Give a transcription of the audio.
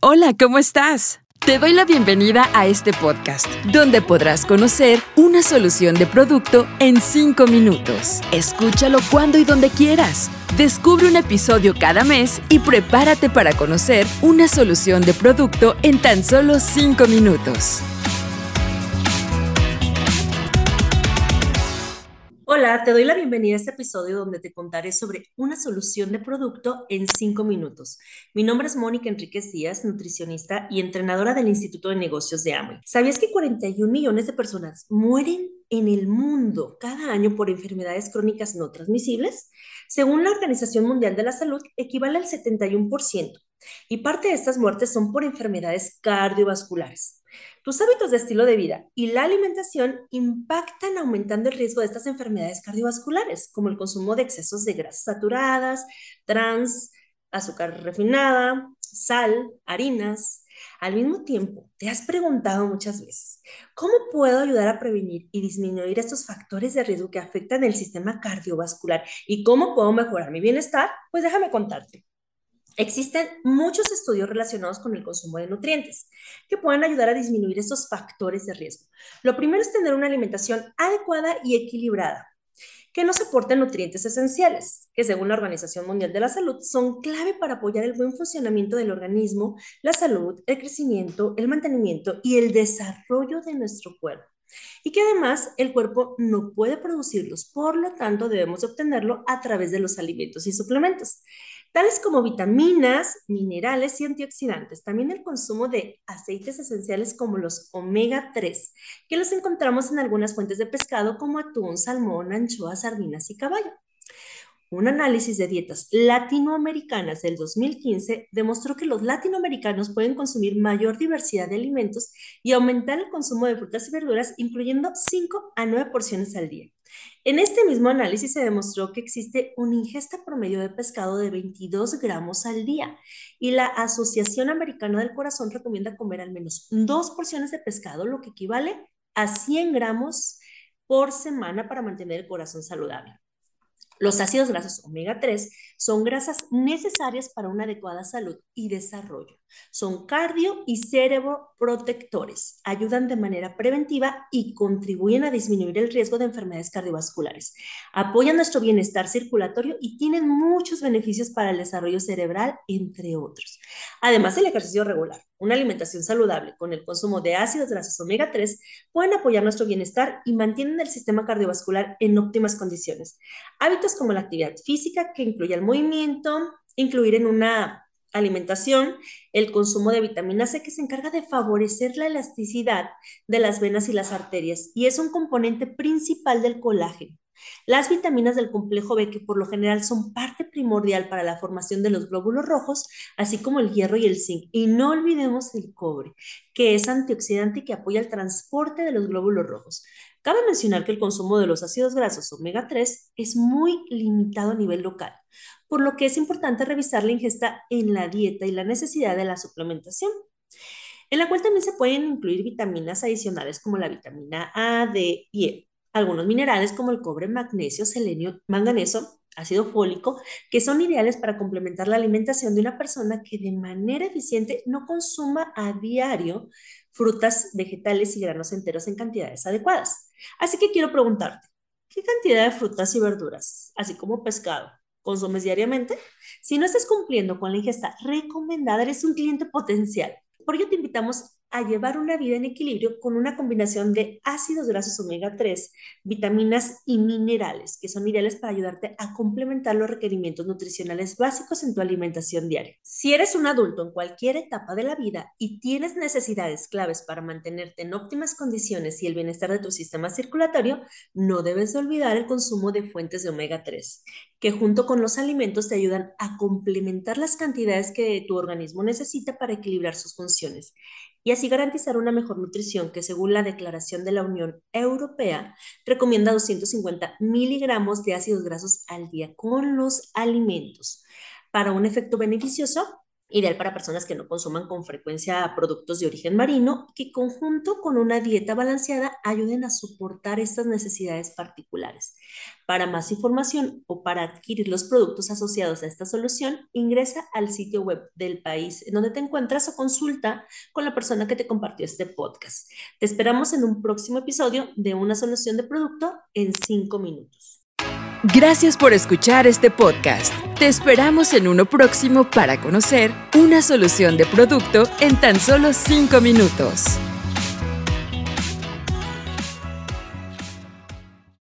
Hola, ¿cómo estás? Te doy la bienvenida a este podcast, donde podrás conocer una solución de producto en 5 minutos. Escúchalo cuando y donde quieras. Descubre un episodio cada mes y prepárate para conocer una solución de producto en tan solo 5 minutos. Hola, te doy la bienvenida a este episodio donde te contaré sobre una solución de producto en 5 minutos. Mi nombre es Mónica Enríquez Díaz, nutricionista y entrenadora del Instituto de Negocios de AME. ¿Sabías que 41 millones de personas mueren en el mundo cada año por enfermedades crónicas no transmisibles? Según la Organización Mundial de la Salud, equivale al 71%. Y parte de estas muertes son por enfermedades cardiovasculares. Tus hábitos de estilo de vida y la alimentación impactan aumentando el riesgo de estas enfermedades cardiovasculares, como el consumo de excesos de grasas saturadas, trans, azúcar refinada, sal, harinas. Al mismo tiempo, te has preguntado muchas veces, ¿cómo puedo ayudar a prevenir y disminuir estos factores de riesgo que afectan el sistema cardiovascular? ¿Y cómo puedo mejorar mi bienestar? Pues déjame contarte. Existen muchos estudios relacionados con el consumo de nutrientes que pueden ayudar a disminuir estos factores de riesgo. Lo primero es tener una alimentación adecuada y equilibrada, que nos aporte nutrientes esenciales, que según la Organización Mundial de la Salud son clave para apoyar el buen funcionamiento del organismo, la salud, el crecimiento, el mantenimiento y el desarrollo de nuestro cuerpo. Y que además el cuerpo no puede producirlos, por lo tanto debemos obtenerlo a través de los alimentos y suplementos tales como vitaminas, minerales y antioxidantes. También el consumo de aceites esenciales como los omega 3, que los encontramos en algunas fuentes de pescado como atún, salmón, anchoas, sardinas y caballo. Un análisis de dietas latinoamericanas del 2015 demostró que los latinoamericanos pueden consumir mayor diversidad de alimentos y aumentar el consumo de frutas y verduras, incluyendo 5 a 9 porciones al día. En este mismo análisis se demostró que existe una ingesta promedio de pescado de 22 gramos al día y la Asociación Americana del Corazón recomienda comer al menos dos porciones de pescado, lo que equivale a 100 gramos por semana para mantener el corazón saludable. Los ácidos grasos omega 3 son grasas necesarias para una adecuada salud y desarrollo. Son cardio y cerebro protectores, ayudan de manera preventiva y contribuyen a disminuir el riesgo de enfermedades cardiovasculares. Apoyan nuestro bienestar circulatorio y tienen muchos beneficios para el desarrollo cerebral, entre otros. Además, el ejercicio regular, una alimentación saludable con el consumo de ácidos grasos omega 3 pueden apoyar nuestro bienestar y mantienen el sistema cardiovascular en óptimas condiciones. Hábitos como la actividad física, que incluye el movimiento, incluir en una alimentación el consumo de vitamina C que se encarga de favorecer la elasticidad de las venas y las arterias y es un componente principal del colágeno. Las vitaminas del complejo B, que por lo general son parte primordial para la formación de los glóbulos rojos, así como el hierro y el zinc. Y no olvidemos el cobre, que es antioxidante y que apoya el transporte de los glóbulos rojos. Cabe mencionar que el consumo de los ácidos grasos omega 3 es muy limitado a nivel local, por lo que es importante revisar la ingesta en la dieta y la necesidad de la suplementación en la cual también se pueden incluir vitaminas adicionales como la vitamina A, D y E algunos minerales como el cobre, magnesio, selenio, manganeso, ácido fólico, que son ideales para complementar la alimentación de una persona que de manera eficiente no consuma a diario frutas, vegetales y granos enteros en cantidades adecuadas. Así que quiero preguntarte, ¿qué cantidad de frutas y verduras, así como pescado, consumes diariamente? Si no estás cumpliendo con la ingesta recomendada, eres un cliente potencial. Por ello te invitamos a llevar una vida en equilibrio con una combinación de ácidos grasos omega 3, vitaminas y minerales, que son ideales para ayudarte a complementar los requerimientos nutricionales básicos en tu alimentación diaria. Si eres un adulto en cualquier etapa de la vida y tienes necesidades claves para mantenerte en óptimas condiciones y el bienestar de tu sistema circulatorio, no debes olvidar el consumo de fuentes de omega 3, que junto con los alimentos te ayudan a complementar las cantidades que tu organismo necesita para equilibrar sus funciones y así garantizar una mejor nutrición que según la Declaración de la Unión Europea recomienda 250 miligramos de ácidos grasos al día con los alimentos. Para un efecto beneficioso ideal para personas que no consuman con frecuencia productos de origen marino, que conjunto con una dieta balanceada ayuden a soportar estas necesidades particulares. Para más información o para adquirir los productos asociados a esta solución, ingresa al sitio web del país en donde te encuentras o consulta con la persona que te compartió este podcast. Te esperamos en un próximo episodio de una solución de producto en cinco minutos. Gracias por escuchar este podcast. Te esperamos en uno próximo para conocer una solución de producto en tan solo cinco minutos.